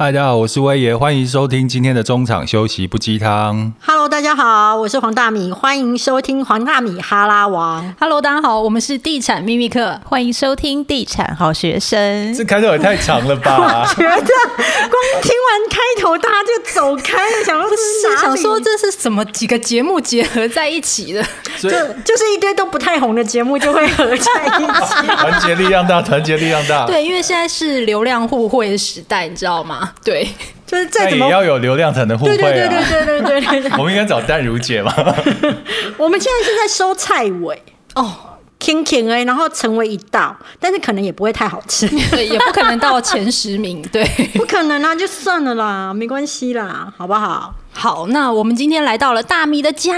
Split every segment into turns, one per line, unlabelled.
嗨，大家好，我是威爷，欢迎收听今天的中场休息不鸡汤。
Hello，大家好，我是黄大米，欢迎收听黄大米哈拉王。
Hello，大家好，我们是地产秘密课，
欢迎收听地产好学生。
这开头也太长了吧？
觉得光听完开头，大家就走开了，想说
是
是
想说这是什么几个节目结合在一起的？
就就是一堆都不太红的节目就会合在一起。
团结力量大，团结力量大。，
对，因为现在是流量互惠的时代，你知道吗？对，
就是再怎么
也要有流量才能互惠
对对对
啊。
对对对对对，
我们应该找淡如姐嘛？
我们现在是在收菜尾
哦
，，king king 哎，然后成为一道，但是可能也不会太好吃，
对，也不可能到前十名。对，
不可能啊，就算了啦，没关系啦，好不好？
好，那我们今天来到了大米的家。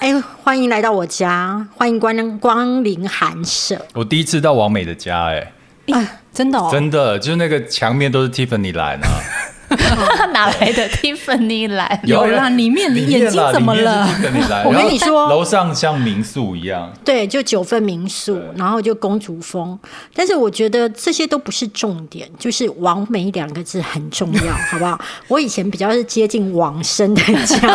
哎，欢迎来到我家，欢迎光光临寒舍。
我第一次到王美的家、哎，
哎，真的哦，
真的就是那个墙面都是 Tiffany 蓝啊。
哪来的 Tiffany 蓝？
有啦里面你眼睛怎么了
我跟你说
楼上像民宿一样。
对，就九份民宿，然后就公主风。但是我觉得这些都不是重点，就是“王美”两个字很重要，好不好？我以前比较是接近往生的家，这个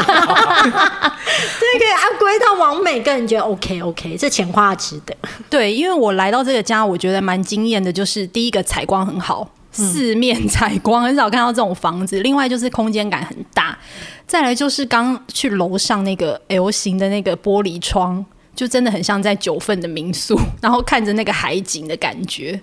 按归到王美，个人觉得 OK OK，这钱花的值得。
对，因为我来到这个家，我觉得蛮惊艳的，就是第一个采光很好，四面采光，很少看到这种房子。另外就是空间感很大，再来就是刚去楼上那个 L 型的那个玻璃窗，就真的很像在九份的民宿，然后看着那个海景的感觉。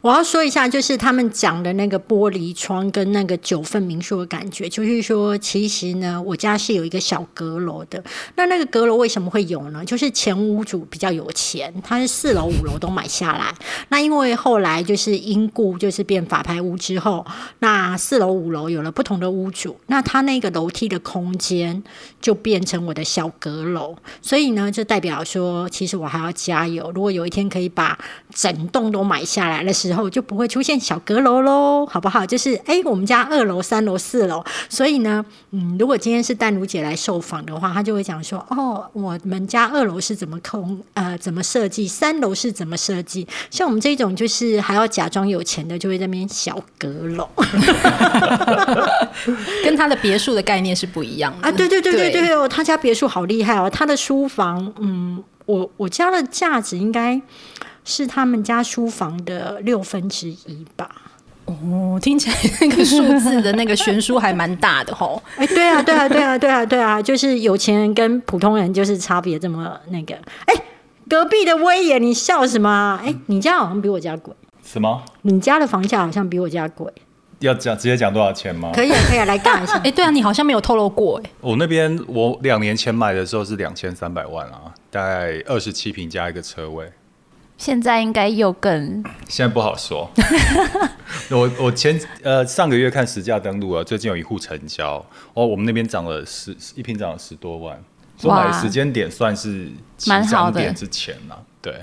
我要说一下，就是他们讲的那个玻璃窗跟那个九份民宿的感觉，就是说，其实呢，我家是有一个小阁楼的。那那个阁楼为什么会有呢？就是前屋主比较有钱，他是四楼、五楼都买下来。那因为后来就是因故就是变法拍屋之后，那四楼、五楼有了不同的屋主，那他那个楼梯的空间就变成我的小阁楼。所以呢，就代表说，其实我还要加油。如果有一天可以把整栋都买下来的时候，就不会出现小阁楼喽，好不好？就是哎，我们家二楼、三楼、四楼，所以呢，嗯，如果今天是淡如姐来受访的话，她就会讲说，哦，我们家二楼是怎么空呃怎么设计，三楼是怎么设计。像我们这种就是还要假装有钱的，就会在那边小阁楼
跟他的别墅的概念是不一样的
啊，对对对对对哦，他家别墅好厉害哦，他的书房，嗯，我我家的价值应该是他们家书房的六分之一吧。
哦，听起来那个数字的那个悬殊还蛮大的吼。
哎，对啊，对啊，对啊，对啊，对啊，就是有钱人跟普通人就是差别这么那个。哎，隔壁的威爷，你笑什么啊？哎，你家好像比我家贵，
什么？
你家的房价好像比我家贵。
要讲直接讲多少钱吗？
可以啊，可以啊，来干一下。
哎，对啊，你好像没有透露过哎。
我那边我两年前买的时候是两千三百万啊，大概二十七平加一个车位。
现在应该又更
现在不好说。我我前呃上个月看实价登录了，最近有一户成交，哦，我们那边涨了十一平涨了十多万，所以
哇
买的时间点算是起
蛮好的
之前啦。对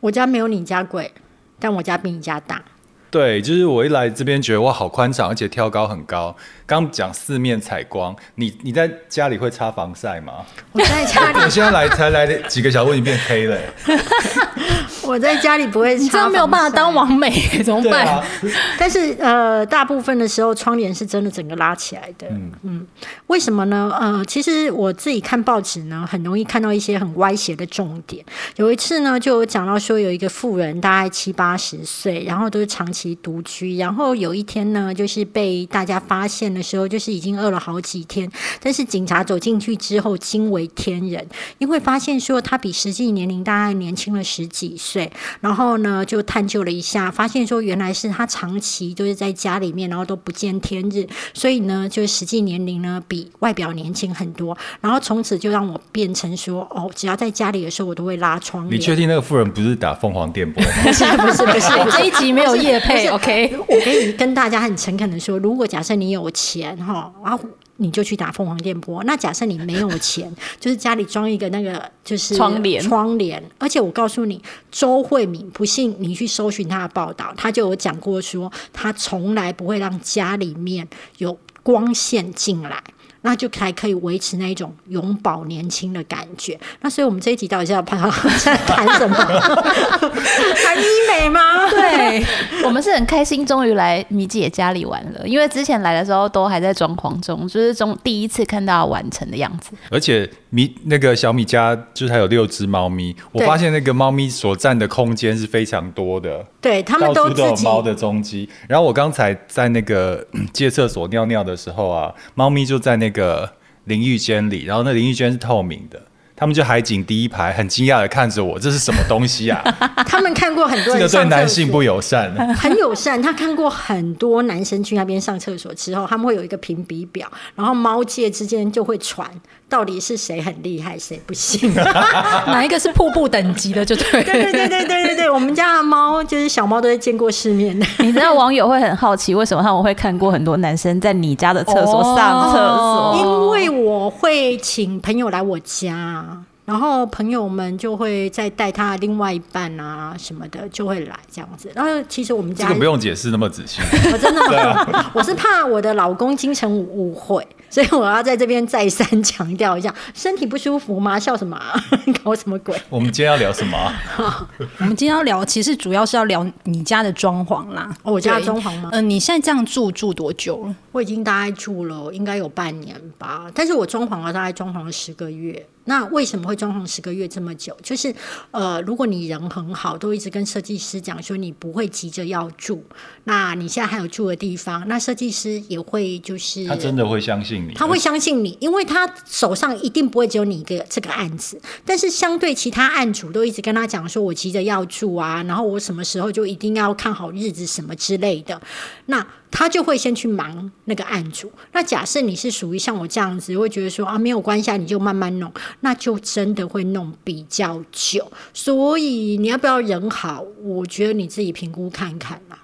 我家没有你家贵，但我家比你家大。
对，就是我一来这边觉得哇好宽敞，而且挑高很高。刚讲四面采光，你你在家里会擦防晒吗？
我在家里，
我现在来才来几个小时，你变黑了、
我在家里不会
你
擦
这样没有办法当王美，怎么办？
啊，
但是呃，大部分的时候窗帘是真的整个拉起来的。嗯为什么呢？呃，其实我自己看报纸呢，很容易看到一些很歪斜的重点。有一次呢，就有讲到说有一个富人大概七八十岁，然后都是长期独居，然后有一天呢，就是被大家发现的时候，就是已经饿了好几天，但是警察走进去之后惊为天人，因为发现说他比实际年龄大概年轻了十几岁，然后呢就探究了一下，发现说原来是他长期就是在家里面，然后都不见天日，所以呢就是实际年龄呢比外表年轻很多，然后从此就让我变成说哦，只要在家里的时候我都会拉窗帘。
你确定那个妇人不是打凤凰电波吗？
不是不是不是不是
这一集没有夜配，OK？
我可以跟大家很诚恳的说，如果假设你有钱哈，然后你就去打凤凰电波。那假设你没有钱，就是家里装一个那个就是
窗帘
窗帘。而且我告诉你，周慧敏，不信你去搜寻她的报道，她就有讲过说，她从来不会让家里面有光线进来。那就还可以维持那一种永葆年轻的感觉。那所以我们这一集到底是要谈 谈什么？谈医美吗？
对，
我们是很开心，终于来米姐家里玩了。因为之前来的时候都还在装潢中，就是中第一次看到完成的样子。
而且米那个小米家就是还有六只猫咪，我发现那个猫咪所占的空间是非常多的。
对他们都自己
都有猫的踪迹。然后我刚才在那个嗯借厕所尿尿的时候啊，猫咪就在那个淋浴间里，然后那淋浴间是透明的。他们就海景第一排，很惊讶的看着我，这是什么东西啊？
他们看过很多
这个对男性不友善。
很友善。他看过很多男生去那边上厕所之后，他们会有一个评比表，然后猫界之间就会传到底是谁很厉害，谁不行。
哪一个是瀑布等级的就。对
对对对对对对，我们家的猫就是小猫都是见过世面的。
你知道网友会很好奇，为什么他们会看过很多男生在你家的厕所上厕所？
因为我会请朋友来我家，然后朋友们就会再带他另外一半啊什么的就会来这样子。然后其实我们家
这个不用解释那么仔细。
我 真的吗？我是怕我的老公金城武误会，所以我要在这边再三强调一下：身体不舒服吗？笑什么、啊？搞什么鬼？
我们今天要聊什么啊？
我们今天要聊，其实主要是要聊你家的装潢啦。
哦我家的装潢吗
嗯、你现在这样住住多久了？
我已经大概住了应该有半年吧，但是我装潢了大概装潢了十个月。那为什么会装潢十个月这么久？就是呃，如果你人很好，都一直跟设计师讲说你不会急着要住，那你现在还有住的地方，那设计师也会就是
他真的会相信你？
他会相信你，因为他手上一定不会只有你一个这个案子，但是相对其他案主都一直跟他讲说，我急着要住啊，然后我什么时候就一定要看好日子什么之类的，那他就会先去忙那个案主。那假设你是属于像我这样子，会觉得说啊没有关系，啊，你就慢慢弄，那就真的会弄比较久。所以你要不要人好？我觉得你自己评估看看啦。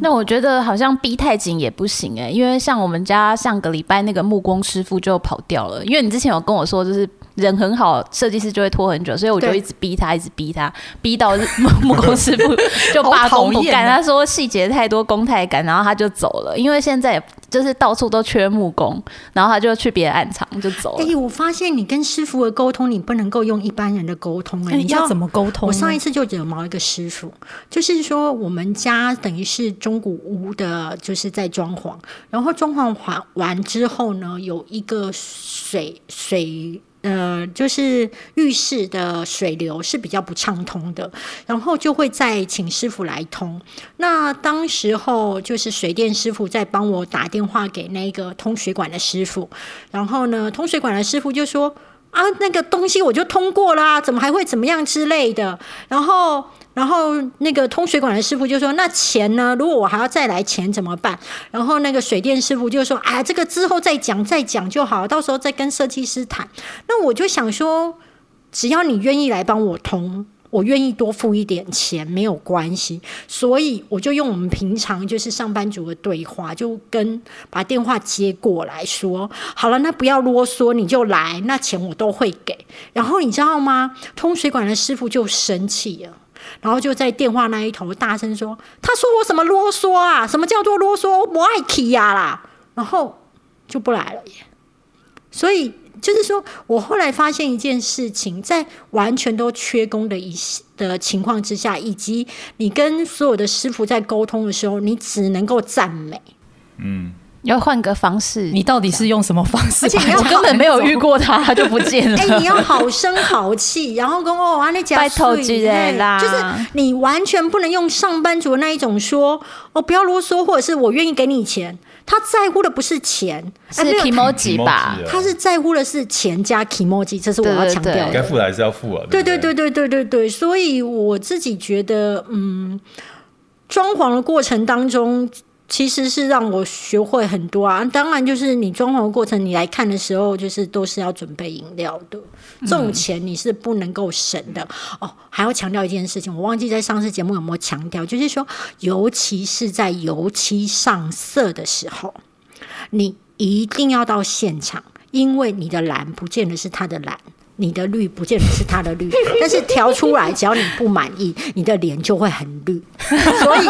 那我觉得好像逼太紧也不行哎、因为像我们家上个礼拜那个木工师傅就跑掉了，因为你之前有跟我说，就是人很好，设计师就会拖很久，所以我就一直逼他，一直逼他，逼到木木工师傅就罢工不干，
好讨厌啊
他说细节太多，工太赶，然后他就走了，因为现在就是到处都缺木工，然后他就去别的暗场就走了
哎、
了。
我发现你跟师傅的沟通，你不能够用一般人的沟通、哎，你
要怎么沟通？
我上一次就惹毛一个师傅，就是说我们家等于是中古屋的，就是在装潢，然后装潢完完之后呢，有一个水水。呃，就是浴室的水流是比较不畅通的，然后就会再请师傅来通。那当时候就是水电师傅在帮我打电话给那个通水管的师傅，然后呢，通水管的师傅就说。啊，那个东西我就通过啦，怎么还会怎么样之类的？然后，然后那个通水管的师傅就说：“那钱呢？如果我还要再来钱怎么办？”然后那个水电师傅就说：“啊，这个之后再讲，再讲就好，到时候再跟设计师谈。”那我就想说，只要你愿意来帮我通。我愿意多付一点钱，没有关系，所以我就用我们平常就是上班族的对话，就跟把电话接过来说，好了，那不要啰嗦，你就来，那钱我都会给。然后你知道吗？通水管的师傅就生气了。然后就在电话那一头大声说：“他说我什么啰嗦啊？什么叫做啰嗦？我爱 k 呀啦！”然后就不来了耶。所以就是说，我后来发现一件事情，在完全都缺工的一的情况之下，以及你跟所有的师傅在沟通的时候，你只能够赞美。
嗯要换个方式，
你到底是用什么方式把它
而且你
根本没有遇过他，他就不见了。
哎、你要好声好气，然后跟哦，啊，那讲
拜托之类啦
就是你完全不能用上班族那一种说哦，不要啰嗦，或者是我愿意给你钱。他在乎的不是钱，
是
哎没有
emoji 吧？
他是在乎的是钱加 emoji，这是我要强调的。
该付的还是要付啊。
对
对
对对对对对，所以我自己觉得，嗯，装潢的过程当中，其实是让我学会很多啊。当然，就是你装潢的过程，你来看的时候，就是都是要准备饮料的，这种钱你是不能够省的、哦。还要强调一件事情，我忘记在上次节目有没有强调，就是说，尤其是在油漆上色的时候，你一定要到现场，因为你的蓝不见得是他的蓝。你的绿不见得是他的绿，但是调出来，只要你不满意，你的脸就会很绿。所以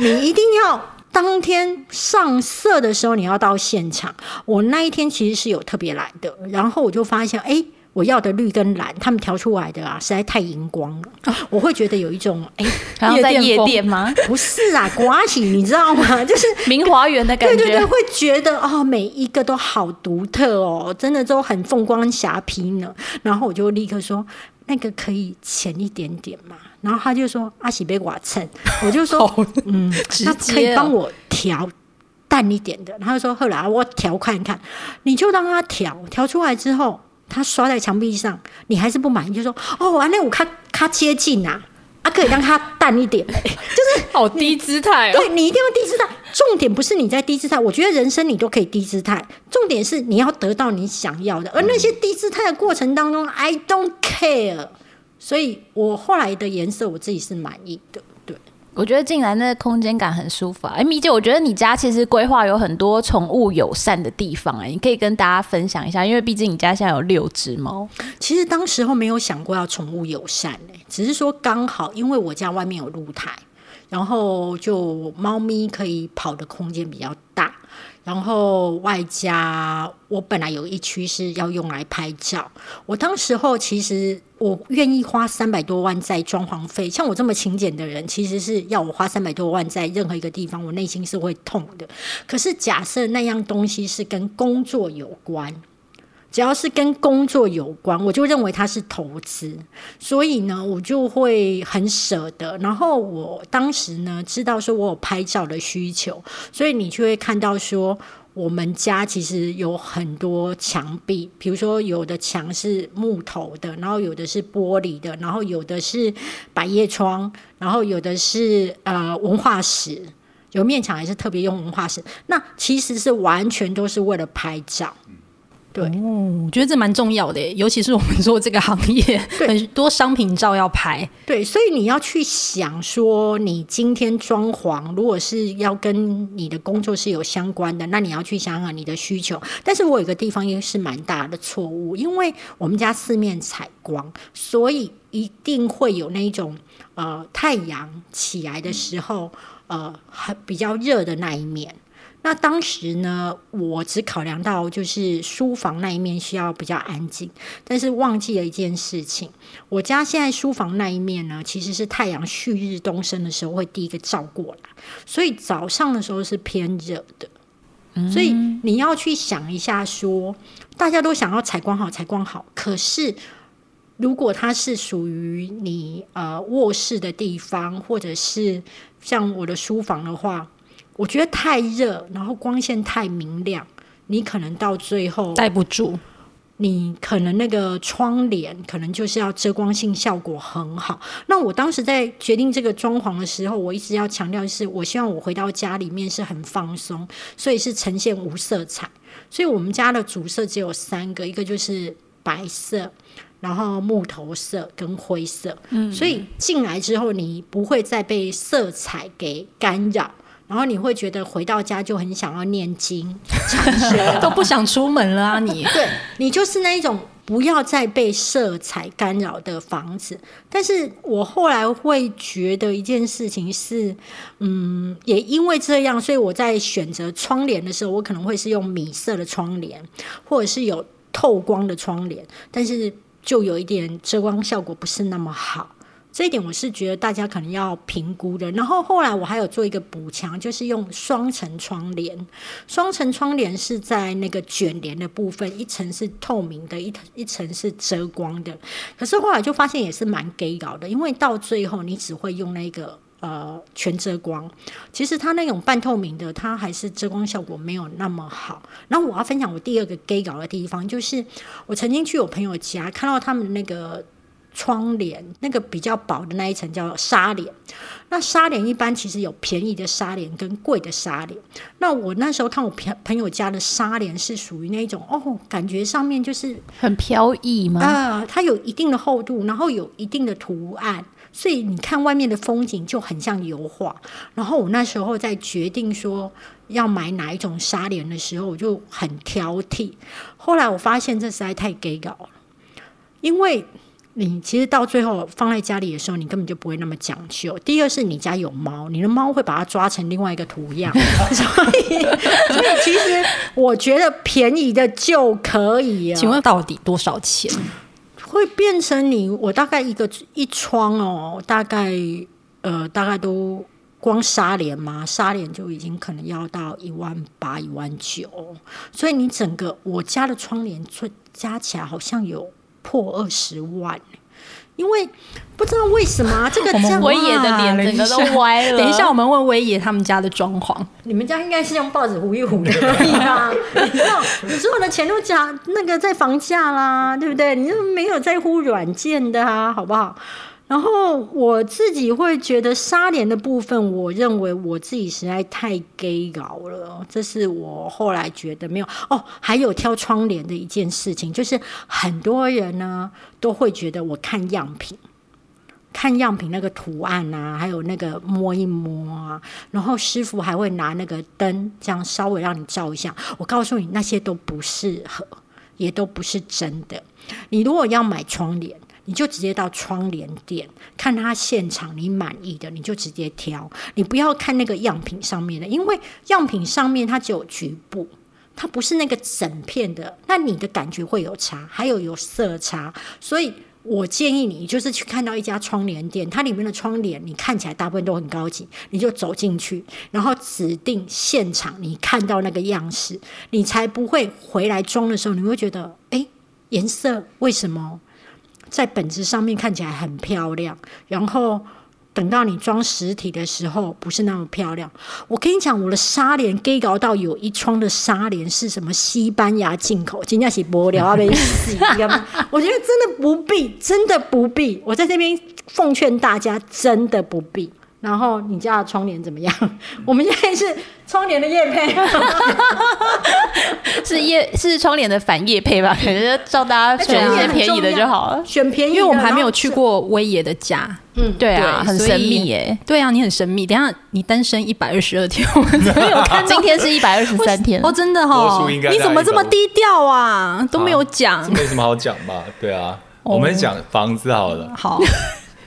你一定要当天上色的时候你要到现场。我那一天其实是有特别来的，然后我就发现，哎。我要的绿跟蓝，他们调出来的啊，实在太荧光了，我会觉得有一种哎，
夜店吗？
不是啊，刮起你知道吗？就是
明华园的感觉，
对对对，会觉得哦，每一个都好独特哦，真的都很凤光霞帔呢。然后我就立刻说，那个可以浅一点点嘛。然后他就说阿喜被我蹭，我就说嗯，那可以帮我调淡一点的。他就说后来我调看看，你就让他调，调出来之后。他刷在墙壁上，你还是不满意，就说：“哦，啊，那我看他接近啊，啊，可以让他淡一点，就是
好低姿态。
对你一定要低姿态，重点不是你在低姿态，我觉得人生你都可以低姿态，重点是你要得到你想要的。而那些低姿态的过程当中，I don't care。所以我后来的颜色，我自己是满意的。”
对我觉得进来那个空间感很舒服啊。哎，米姐，我觉得你家其实规划有很多宠物友善的地方，哎，你可以跟大家分享一下。因为毕竟你家现在有六只猫。
其实当时候没有想过要宠物友善，哎，只是说刚好因为我家外面有露台，然后就猫咪可以跑的空间比较大。然后外加我本来有一区是要用来拍照，我当时候其实我愿意花三百多万在装潢费，像我这么勤俭的人，其实是要我花三百多万在任何一个地方，我内心是会痛的。可是假设那样东西是跟工作有关。只要是跟工作有关，我就认为它是投资，所以呢，我就会很舍得。然后我当时呢，知道说我有拍照的需求，所以你就会看到说，我们家其实有很多墙壁，比如说有的墙是木头的，然后有的是玻璃的，然后有的是百叶窗，然后有的是呃文化石，有面墙还是特别用文化石，那其实是完全都是为了拍照。对，
我觉得这蛮重要的，尤其是我们做这个行业，很多商品照要拍。
对，所以你要去想说，你今天装潢，如果是要跟你的工作是有相关的，那你要去想想你的需求。但是我有个地方也是蛮大的错误，因为我们家四面采光，所以一定会有那种呃太阳起来的时候，呃很比较热的那一面。那当时呢，我只考量到就是书房那一面需要比较安静，但是忘记了一件事情，我家现在书房那一面呢，其实是太阳旭日东升的时候会第一个照过来，所以早上的时候是偏热的，所以你要去想一下，说大家都想要采光好，采光好，可是如果它是属于你呃卧室的地方，或者是像我的书房的话。我觉得太热，然后光线太明亮，你可能到最后
待不住。
你可能那个窗帘可能就是要遮光性效果很好。那我当时在决定这个装潢的时候，我一直要强调是，我希望我回到家里面是很放松，所以是呈现无色彩。所以我们家的主色只有三个，一个就是白色，然后木头色跟灰色。嗯，所以进来之后，你不会再被色彩给干扰。然后你会觉得回到家就很想要念经，
都不想出门了啊！你
对你就是那一种不要再被色彩干扰的房子。但是我后来会觉得一件事情是，嗯，也因为这样，所以我在选择窗帘的时候，我可能会是用米色的窗帘，或者是有透光的窗帘，但是就有一点遮光效果不是那么好。这一点我是觉得大家可能要评估的。然后后来我还有做一个补强，就是用双层窗帘。双层窗帘是在那个卷帘的部分，一层是透明的，一一层是遮光的。可是后来就发现也是蛮 gay 搞的，因为到最后你只会用那个呃全遮光，其实它那种半透明的，它还是遮光效果没有那么好。然后我要分享我第二个 gay 搞的地方，就是我曾经去我朋友家看到他们那个。窗帘那个比较薄的那一层叫纱帘，那纱帘一般其实有便宜的纱帘跟贵的纱帘。那我那时候看我朋朋友家的纱帘是属于那种哦，感觉上面就是
很飘逸吗？
啊，它有一定的厚度，然后有一定的图案，所以你看外面的风景就很像油画。然后我那时候在决定说要买哪一种纱帘的时候，我就很挑剔。后来我发现这实在太 gay 搞了，因为。你其实到最后放在家里的时候，你根本就不会那么讲究。第二是你家有猫，你的猫会把它抓成另外一个图样，所 以所以其实我觉得便宜的就可以啊。
请问到底多少钱？
会变成你我大概一个一窗哦，大概呃大概都光纱帘嘛，纱帘就已经可能要到一万八一万九，所以你整个我家的窗帘最加起来好像有破二十万。因为不知道为什么啊、这个
威爷的脸整个都歪了。
等一下，我们问威爷他们家的装潢。
你们家应该是用报纸糊一糊的而已吧？你知道，你所有的钱都加那个在房价啦，对不对？你就没有在乎软件的啊，好不好？然后我自己会觉得纱帘的部分，我认为我自己实在太 gay 搞了，这是我后来觉得没有哦。还有挑窗帘的一件事情，就是很多人呢都会觉得我看样品。看样品那个图案啊，还有那个摸一摸啊，然后师傅还会拿那个灯这样稍微让你照一下。我告诉你，那些都不适合，也都不是真的。你如果要买窗帘，你就直接到窗帘店看它现场你满意的，你就直接挑。你不要看那个样品上面的，因为样品上面它只有局部。它不是那个整片的，那你的感觉会有差，还有有色差，所以我建议你就是去看到一家窗帘店，它里面的窗帘你看起来大部分都很高级，你就走进去，然后指定现场你看到那个样式，你才不会回来装的时候，你会觉得，哎，颜色为什么在本质上面看起来很漂亮，然后。等到你装实体的时候，不是那么漂亮。我跟你讲，我的纱帘 gay 搞到有一窗的纱帘是什么西班牙进口，今天是玻璃啊，被 洗我觉得真的不必，真的不必。我在这边奉劝大家，真的不必。然后你家的窗帘怎么样？我们现在是窗帘的叶配，
是叶是窗帘的反叶配吧？可能照大家选一些便宜的就好了。
选便宜，
因为我们还没有去过威爷的家，
嗯，
对啊，很神秘耶。
对啊，你很神秘。等下你单身一百二十二天，我们没有看到
今天是一百二十三天
哦，真的哈你怎么这么低调啊？都没有讲
这。没什么好讲吧？对啊，
哦
我们讲房子好了，
好，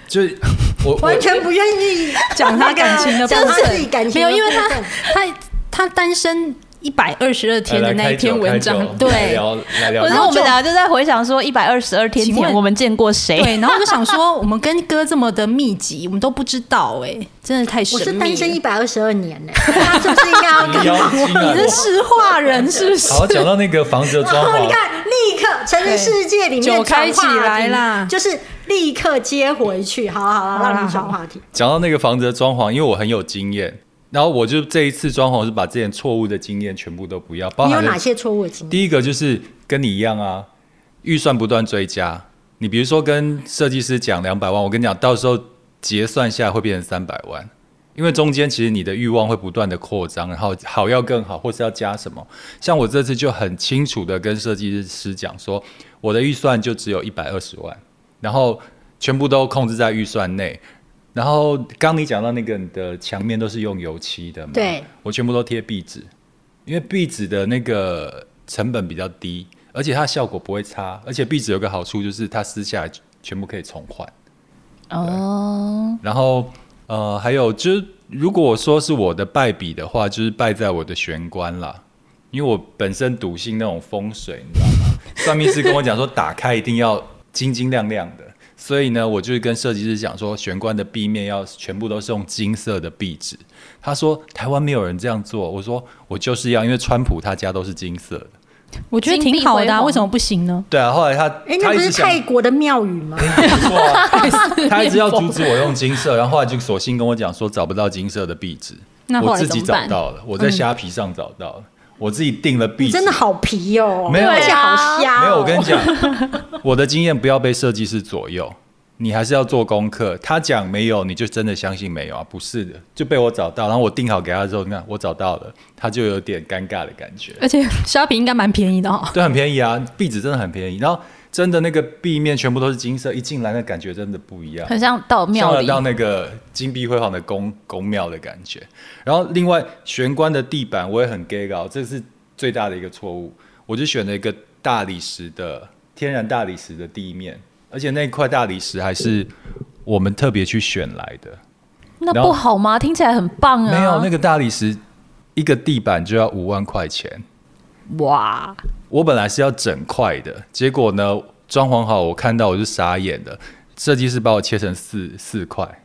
就是 我我
完全不愿意
讲他感情的 部
讲他
分
自己感情
没有，因为他他他单身一百二十二天的那一篇文章，对
聊来聊
可是我们俩就在回想说，一百二十二天
请问
前我们见过谁？
对，然后我就想说，我们跟哥这么的密集，我们都不知道哎，真的太神秘
我是单身一。百二十二年呢，他是不是应该要
你
跟
邀请啊
你是石化人是不是？
好讲到那个房子的装
潢你，看，立刻成人世界里面
就开起来啦
就是立刻接回去。好了好了，
好
让你转话题。
讲到那个房子的装潢，因为我很有经验，然后我就这一次装潢是把之前错误的经验全部都不要，包含
你有哪些错误的经验？
第一个就是跟你一样啊，预算不断追加。你比如说跟设计师讲两百万，我跟你讲，到时候结算下来会变成三百万，因为中间其实你的欲望会不断的扩张，然后好要更好，或是要加什么。像我这次就很清楚的跟设计师讲说，我的预算就只有一百二十万，然后全部都控制在预算内。然后刚你讲到那个你的墙面都是用油漆的嘛，
对，
我全部都贴壁纸，因为壁纸的那个成本比较低，而且它效果不会差，而且壁纸有个好处就是它撕下来全部可以重换。
哦，
然后呃，还有就是，如果说是我的败笔的话，就是败在我的玄关啦，因为我本身笃信那种风水，你知道吗？算命师跟我讲说，打开一定要金金亮亮的，所以呢，我就跟设计师讲说，玄关的壁面要全部都是用金色的壁纸。他说台湾没有人这样做，我说我就是要，因为川普他家都是金色的。
我觉得挺好的、啊，为什么不行呢？
对啊，后来他
哎，那不是泰国的庙宇吗？
他一直要阻止我用金色，然后后来就索性跟我讲说找不到金色的壁纸，
那
我自己？找到了，我在虾皮上找到了，我自己定了壁纸。
真的好皮哦，
没有
而且好瞎哦。
没有，我跟你讲，我的经验不要被设计师左右，你还是要做功课。他讲没有，你就真的相信没有啊？不是的，就被我找到，然后我定好给他之后，你看我找到了，他就有点尴尬的感觉。
而且 虾皮应该蛮便宜的哦、
对，很便宜啊，壁纸真的很便宜，然后真的那个壁面全部都是金色，一进来那感觉真的不一样。
很像到庙里，
到那个金碧辉煌的宫宫庙的感觉。然后另外玄关的地板我也很 gay 搞，这是最大的一个错误。我就选了一个大理石的天然大理石的地面，而且那块大理石还是我们特别去选来的。
那不好吗？听起来很棒啊！
没有那个大理石，一个地板就要五万块钱。
哇，
我本来是要整块的，结果呢，装潢好我看到我就傻眼了。设计师把我切成四四块，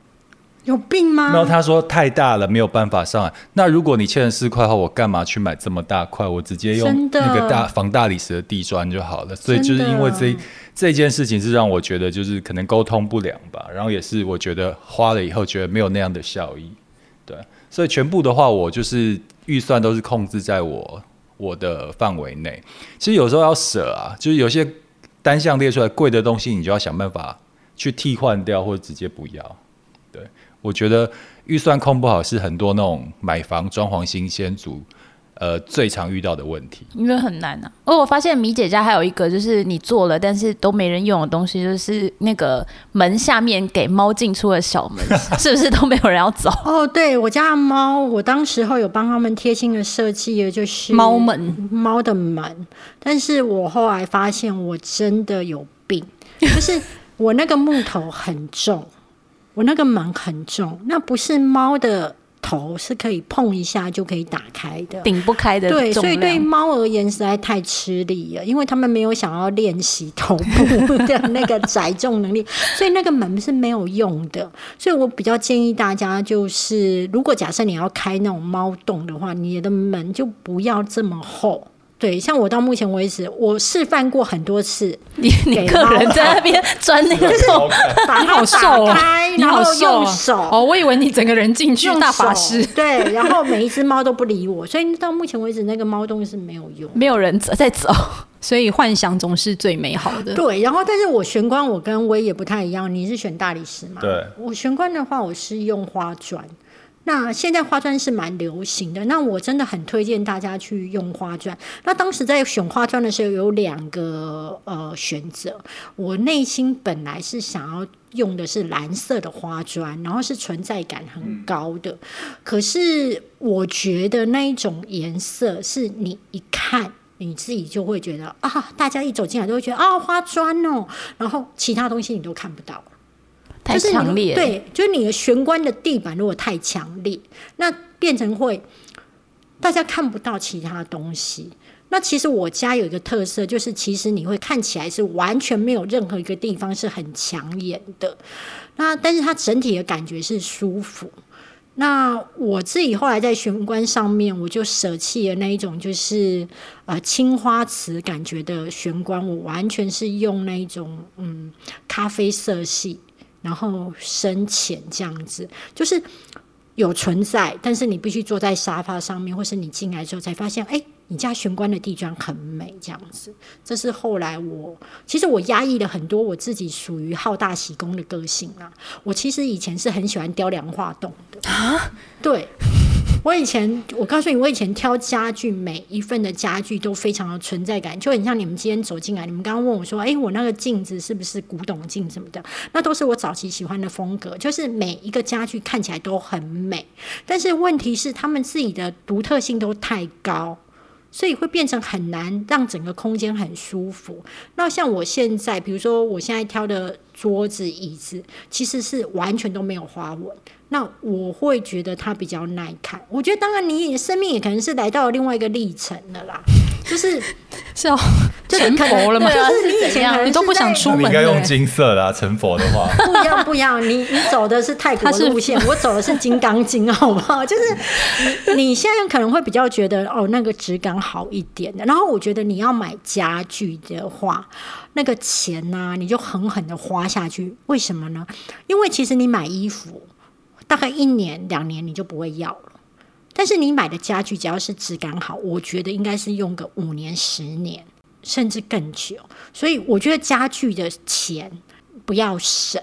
有病吗？
然后他说太大了，没有办法上来。那如果你切成四块的话，我干嘛去买这么大块？我直接用那个大防大理石的地砖就好了。所以就是因为这这件事情是让我觉得就是可能沟通不良吧，然后也是我觉得花了以后觉得没有那样的效益。对，所以全部的话，我就是预算都是控制在我我的范围内。其实有时候要舍啊，就是有些单项列出来贵的东西，你就要想办法去替换掉，或者直接不要。对我觉得预算控不好是很多那种买房装潢新鲜族呃最常遇到的问题。
因为很难啊。而我发现米姐家还有一个，就是你做了但是都没人用的东西，就是那个门下面给猫进出的小门，是不是都没有人要走？
哦，对我家的猫，我当时候有帮他们贴心的设计的就是
猫门
猫的门，但是我后来发现我真的有病，就是我那个木头很重，我那个门很重，那不是猫的头是可以碰一下就可以打开的。
顶不开的
对，所以对
量。
猫而言实在太吃力了，因为他们没有想要练习头部的那个载重能力，所以那个门是没有用的。所以我比较建议大家，就是如果假设你要开那种猫洞的话，你的门就不要这么厚。对，像我到目前为止，我示范过很多次，
你你
给
个人在那边钻那个洞，
把它
好瘦
开，
你
然后
好瘦哦
用手
哦，我以为你整个人进去
用
大法
手
师。
对，然后每一只猫都不理我，所以到目前为止那个猫洞是没有用。
没有人走在走。
所以幻想总是最美好的。
对，然后但是我玄关我跟威也不太一样，你是选大理石嘛？
对，
我玄关的话我是用花砖。那现在花砖是蛮流行的，那我真的很推荐大家去用花砖。那当时在选花砖的时候有两个呃选择，我内心本来是想要用的是蓝色的花砖，然后是存在感很高的，可是我觉得那一种颜色是你一看。你自己就会觉得啊，大家一走进来都会觉得啊，花砖哦，然后其他东西你都看不到。
太
就是
强烈，，
对，就是你的玄关的地板如果太强烈，那变成会大家看不到其他东西。那其实我家有一个特色，就是其实你会看起来是完全没有任何一个地方是很抢眼的，那但是它整体的感觉是舒服。那我自己后来在玄关上面，我就舍弃了那一种就是呃青花瓷感觉的玄关，我完全是用那一种嗯咖啡色系，然后深浅这样子，就是有存在，但是你必须坐在沙发上面，或是你进来之后才发现，哎、你家玄关的地砖很美，这样子。这是后来我其实我压抑了很多我自己属于好大喜功的个性啊。我其实以前是很喜欢雕梁画栋的啊，对。我以前，我告诉你，我以前挑家具，每一份的家具都非常的存在感，就很像你们今天走进来，你们刚刚问我说，哎、我那个镜子是不是古董镜什么的？那都是我早期喜欢的风格，就是每一个家具看起来都很美，但是问题是他们自己的独特性都太高。所以会变成很难让整个空间很舒服。那像我现在，比如说我现在挑的桌子、椅子，其实是完全都没有花纹。那我会觉得它比较耐看。我觉得，当然你生命也可能是来到了另外一个历程了啦，就是
是哦，
就是
成佛了吗？
就是你以前可能
你都不想出门
应该用。金色的啊，成佛的话，
不一样，不一样。你你走的是泰国路线，我走的是金刚经，好不好？就是你你现在可能会比较觉得哦，那个质感好一点的。然后我觉得你要买家具的话，那个钱呢、你就狠狠的花下去。为什么呢？因为其实你买衣服，大概一年两年你就不会要了。但是你买的家具只要是质感好，我觉得应该是用个五年、十年，甚至更久。所以我觉得家具的钱不要省，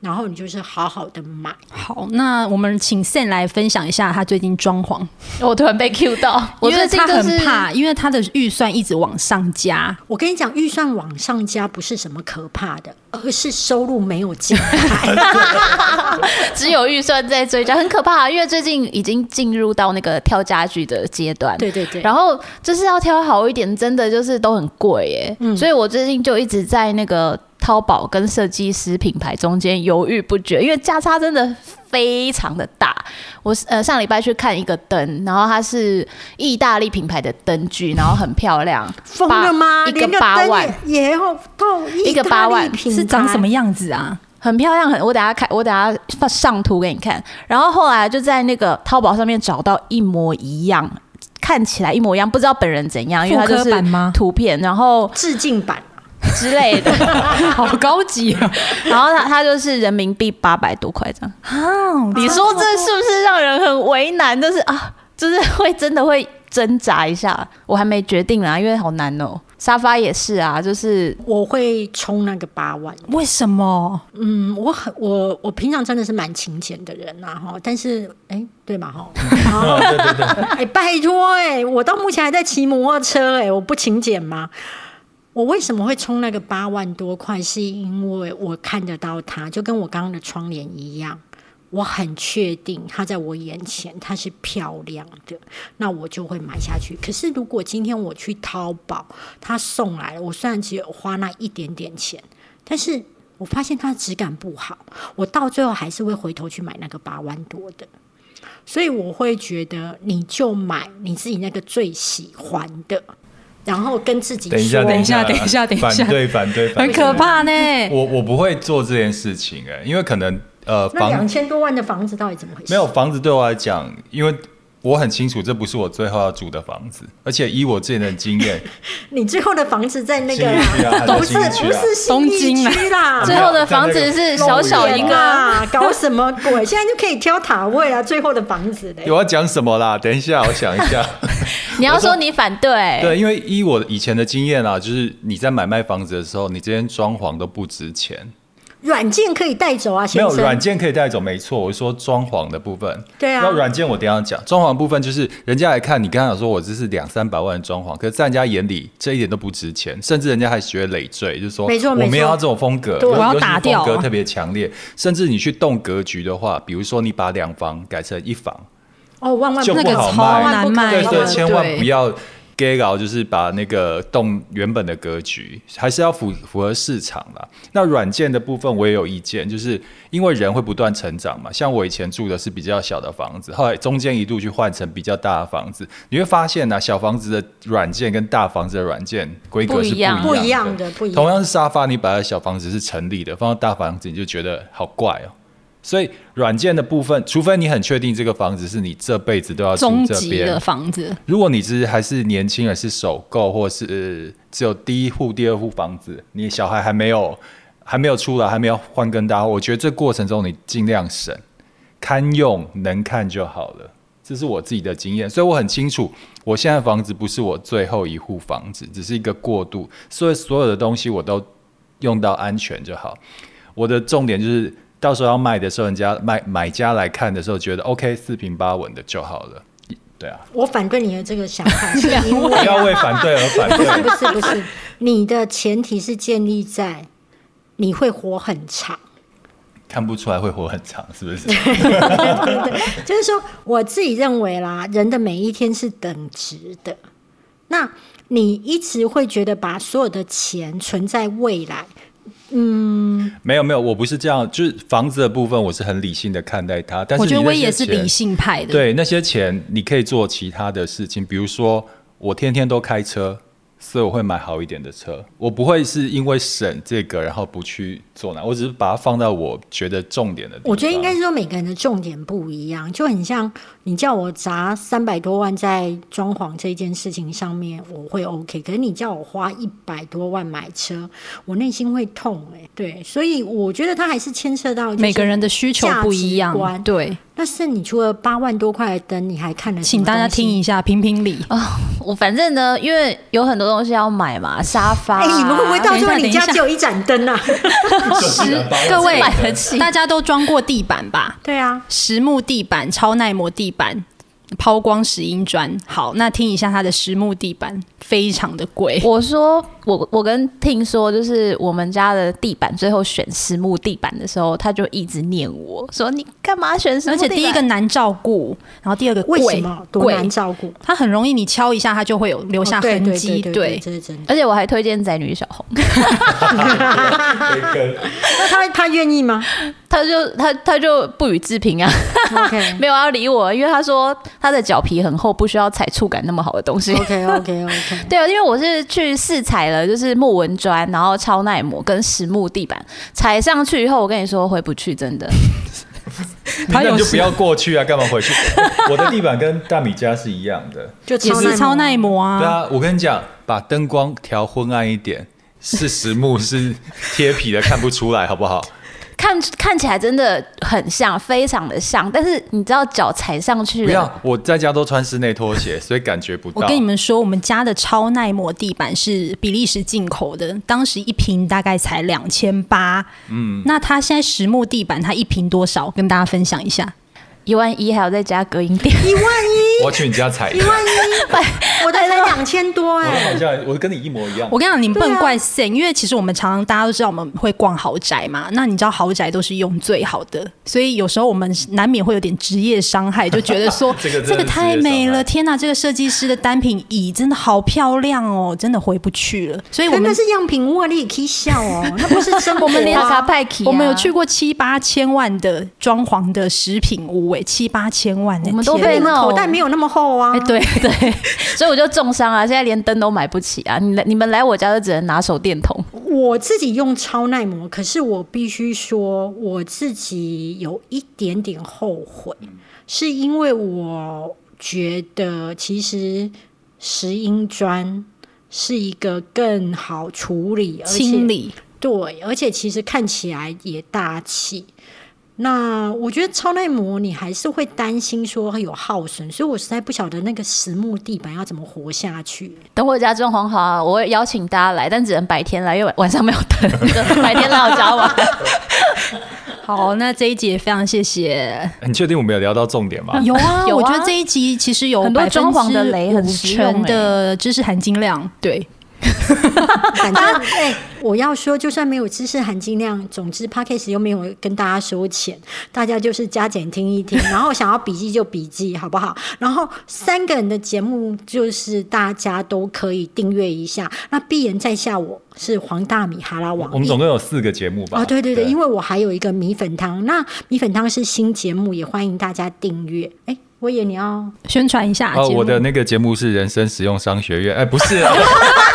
然后你就是好好的买。
好，那我们请 Sen 来分享一下他最近装潢，
我突然被 Q 到，我
因为他很怕，因为他的预算一直往上加。
我跟你讲，预算往上加不是什么可怕的，而是收入没有进来。
只有预算在追加，很可怕、因为最近已经进入到那个挑家具的阶段。
对对对，
然后就是要挑好一点，真的就是都很贵耶。
嗯
所以我最近就一直在那个淘宝跟设计师品牌中间犹豫不决，因为价差真的非常的大。我呃上礼拜去看一个灯，然后它是意大利品牌的灯具，然后很漂亮，
疯了吗？
八一个八万，
也也要到
一个八万
是长什么？样子啊？
很漂亮，很我等下看，我等下放上图给你看。然后后来就在那个淘宝上面找到一模一样，看起来一模一样，不知道本人怎样，因为它就是
吗
图片，然后
致敬版，
之类的。
好高级啊！
然后他他就是人民币八百多块这样。
啊，
你说这是不是让人很为难？就是啊，就是会真的会挣扎一下。我还没决定啦，因为好难哦。沙发也是啊，就是
我会充那个八万。
为什么？
嗯，我很我我平常真的是蛮勤俭的人呐、哈，但是哎，对嘛哈，
对 对对，
哎，拜托哎，我到目前还在骑摩托车哎，我不勤俭吗？我为什么会充那个八万多块？是因为我看得到它，就跟我刚刚的窗帘一样，我很确定它在我眼前它是漂亮的，那我就会买下去。可是如果今天我去淘宝，它送来了，我虽然只有花那一点点钱，但是我发现它的质感不好，我到最后还是会回头去买那个八万多的。所以我会觉得，你就买你自己那个最喜欢的，然后跟自己
等一下，
等一下等一下等一下
反对反对，反
很可怕呢。
我我不会做这件事情哎、因为可能呃
那两千多万的房子到底怎么回事？
没有房子对我来讲，因为我很清楚这不是我最后要住的房子，而且以我之前的经验，
你最后的房子在那个 不是不是信义
东京啊
区啦，
最后的房子是小小一
龙
个。
啊，搞什么鬼？现在就可以挑塔位啊，最后的房子嘞。
我要讲什么啦？等一下，我想一下。
你要说你反对，
对，因为依我以前的经验啊，就是你在买卖房子的时候，你这些装潢都不值钱，
软件可以带走啊，
没
先生。
有软件可以带走，没错。我是说装潢的部分，
对啊。
那软件我等一下讲，装潢的部分就是人家来看，你刚刚讲说我这是两三百万的装潢，可是在人家眼里这一点都不值钱，甚至人家还觉得累赘，就是说
没错
我们
没有
要这种风格，
对
我要打掉
风格特别强烈，甚至你去动格局的话，比如说你把两房改成一房，
哦，万万
就
不
好卖对对，千万
对。
不要 gay 搞，就是把那个动原本的格局，还是要符符合市场啦。那软件的部分我也有意见，就是因为人会不断成长嘛。像我以前住的是比较小的房子，后来中间一度去换成比较大的房子，你会发现呢、小房子的软件跟大房子的软件规格是
不一样
不一
一
样的，不一样。
同样是沙发，你摆在小房子是成立的，放到大房子你就觉得好怪哦。所以软件的部分，除非你很确定这个房子是你这辈子都要住这边
的，房子，
如果你只是还是年轻人，是首购，或是、呃只有第一户、第二户房子，你小孩还没有还没有出来，还没有换更大，我觉得这过程中你尽量省，堪用能看就好了。这是我自己的经验，所以我很清楚，我现在房子不是我最后一户房子，只是一个过渡，所以所有的东西我都用到安全就好。我的重点就是，到时候要卖的时候，人家卖买家来看的时候，觉得 OK 四平八稳的就好了。对啊，
我反对你的这个想法，是因为
不要为反对而反
不是
对。
不是不是，你的前提是建立在你会活很长。
看不出来会活很长，是不是？
就是说，我自己认为啦，人的每一天是等值的。那你一直会觉得把所有的钱存在未来，
没有没有，我不是这样，就是房子的部分，我是很理性的看待它。但是
我觉得
你那些
威也是理性派的。，
对那些钱，你可以做其他的事情，比如说我天天都开车，所以我会买好一点的车。我不会是因为省这个，然后不去做那，我只是把它放到我觉得重点的地方。
我觉得应该是说每个人的重点不一样，就很像你叫我砸三百多万在装潢这件事情上面，我会 OK。可是你叫我花一百多万买车，我内心会痛哎、对，所以我觉得它还是牵涉到
每个人的需求不一样。对，
但是你除了八万多块的灯，你还看了什么
请大家听一下，评评理啊。
我反正呢，因为有很多东西要买嘛，沙发、啊。
哎、你们会不会到最后
等一下
你家只有一盏灯啊？
实 各位 大家都装过地板吧？
对啊，
实木地板、超耐磨地板，抛光石英砖。好，那听一下它的实木地板，非常的贵。
我说我我跟听说，就是我们家的地板最后选实木地板的时候，他就一直念我说你干嘛选实木地板？
而且第一个难照顾，然后第二个贵，
为什么多
贵
难照顾？
它很容易你敲一下，它就会有留下
哦对
痕迹。
对对对，这是真的。
而且我还推荐宅女小红，
那他他愿意吗
他就他他就不予置评啊，没有要理我，因为他说他的脚皮很厚，不需要踩触感那么好的东西。
OK OK OK。
对啊，因为我是去试踩了，就是木纹砖，然后超耐磨跟实木地板，踩上去以后，我跟你说回不去，真的。
那你就不要过去啊，干嘛回去？我的地板跟大米家是一样的。
就
也是超耐磨啊。
对啊，我跟你讲，把灯光调昏暗一点，是实木是贴皮的，看不出来，好不好？
看看起来真的很像，非常的像，但是你知道脚踩上去，
不要，我在家都穿室内拖鞋，所以感觉不到。
我跟你们说，我们家的超耐磨地板是比利时进口的，当时一瓶大概才两千八。嗯，那它现在实木地板，它一瓶多少？跟大家分享一下。
一万一还要再加隔音垫，
一万一，
我要去你家踩一
万一，我的才两千多哎。
好像我跟你一模一样。
我跟你讲，你们不能
对啊
怪 Sen，、因为其实我们常常大家都知道我们会逛豪宅嘛，那你知道豪宅都是用最好的，所以有时候我们难免会有点职业伤害，就 觉得说
这个
太美了，天哪，这个设计师的单品椅真的好漂亮哦，真的回不去了。所以我们
可那是样品屋啊，你也可以笑哦，那不是生活
我们连卡
啊。
派克，
我们有去过七八千万的装潢的食品屋，哎，七八千万哎，
我们都被那
口袋没有那么厚啊。
哎，对对，
所以我就重伤啊，现在连灯都买不起啊！你来你们来我家就只能拿手电筒，
我自己用超耐磨，可是我必须说，我自己有一点点后悔，是因为我觉得其实石英砖是一个更好处理，而且
清理。
对，而且其实看起来也大气。那我觉得超耐磨，你还是会担心说会有耗损，所以我实在不晓得那个实木地板要怎么活下去。
等我家装潢好啊，我会邀请大家来，但只能白天来，因为晚上没有灯，白天来我家玩。
好，那这一集也非常谢谢。
你确定我们有聊到重点吗？
有啊，
有啊
我觉得这一集其实有
很多
百分之
装潢的雷很实用
成的知识含金量。对，
反正哎、我要说，就算没有知识含金量，总之 podcast 又没有跟大家收钱，大家就是加减听一听，然后想要笔记就笔记，好不好？然后三个人的节目就是大家都可以订阅一下。那鄙人在下，我是黄大米哈拉王。
我们总共有四个节目吧？
哦，对对对，因
为
为我还有一个米粉汤，那米粉汤是新节目，也欢迎大家订阅。哎，我也你要
宣传一下
哦，我的那个节目是人生实用商学院，哎，不是啊。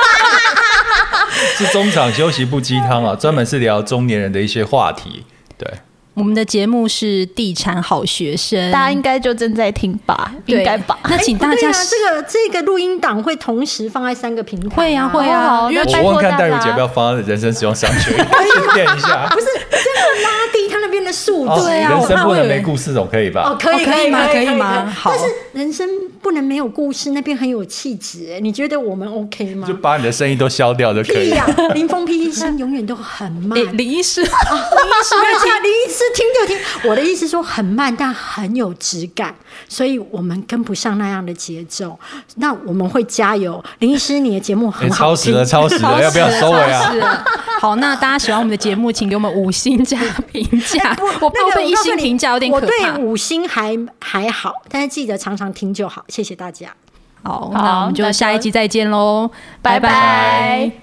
是中场休息不鸡汤啊，专门是聊中年人的一些话题。对，
我们的节目是地产好学生，
大家应该就正在听吧？
对
应该吧？
那请大家
这个这个录音档会同时放在三个平台、
会啊会
好
啊，
好
因为
我问看戴茹姐要不要放在人生使用商学院去练一下。
不是真的拉低他那边的数
哦
字。
对啊
人生不能没故事，总可以吧？
哦，可以
哦可以吗
可
可以吗好
但是人生不能没有故事，那边很有气质。哎你觉得我们 OK 吗
就？把你的声音都消掉就可以了。！
林峰 P 医生永远都很慢。
诶 林医师，
林医师林医师听就听。我的意思说很慢，但很有质感，所以我们跟不上那样的节奏。那我们会加油。林医师，你的节目
哎
很。
超时了，超时了，要不要收尾啊？
好，那大家喜欢我们的节目，请给我们五星加评价。我怕
那个
被一星评价有点
我
可怕。
对五星还还好，但是记得常常听就好。谢谢大家。
好，
好
那我们就下一集再见喽，
拜拜